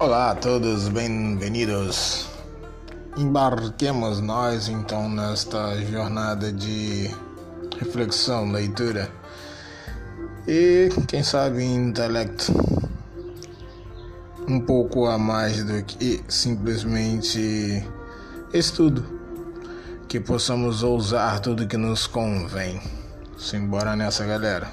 Olá a todos, bem-vindos. Embarquemos nós então nesta jornada de reflexão, leitura e, quem sabe, intelecto. Um pouco a mais do que simplesmente estudo. Que possamos ousar tudo que nos convém. Simbora nessa, galera.